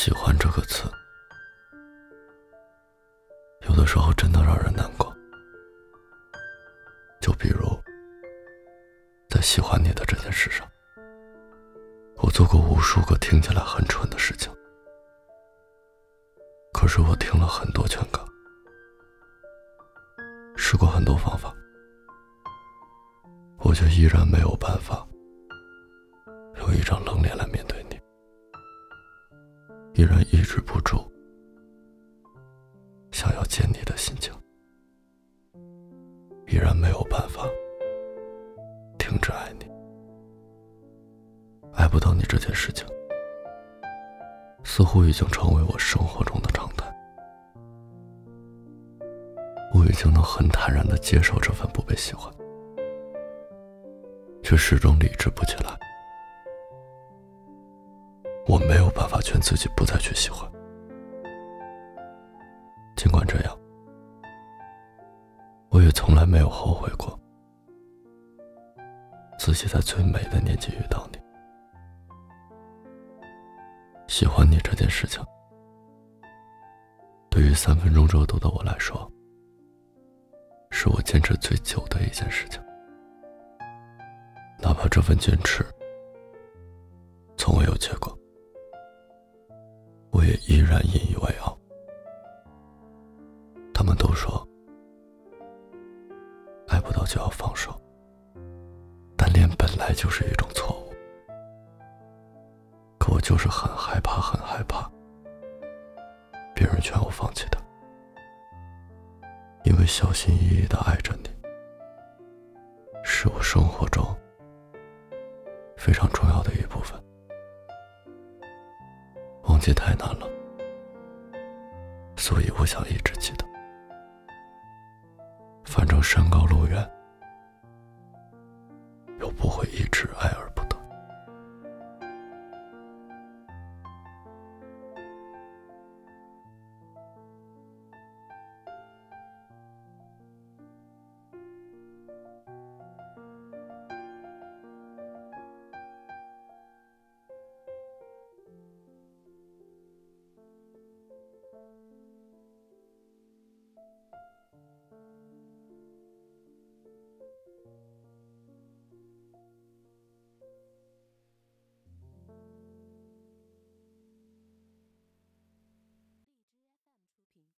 喜欢这个词，有的时候真的让人难过。就比如，在喜欢你的这件事上，我做过无数个听起来很蠢的事情，可是我听了很多劝告，试过很多方法，我却依然没有办法用一张冷脸来面对。依然抑制不住想要见你的心情，依然没有办法停止爱你。爱不到你这件事情，似乎已经成为我生活中的常态。我已经能很坦然的接受这份不被喜欢，却始终理智不起来。我没有办法劝自己不再去喜欢，尽管这样，我也从来没有后悔过自己在最美的年纪遇到你。喜欢你这件事情，对于三分钟热度的我来说，是我坚持最久的一件事情，哪怕这份坚持从未有结果。也依然引以为傲。他们都说，爱不到就要放手，单恋本来就是一种错误。可我就是很害怕，很害怕别人劝我放弃的，因为小心翼翼的爱着你，是我生活中非常重要的忘记太难了，所以我想一直记得。反正山高路远，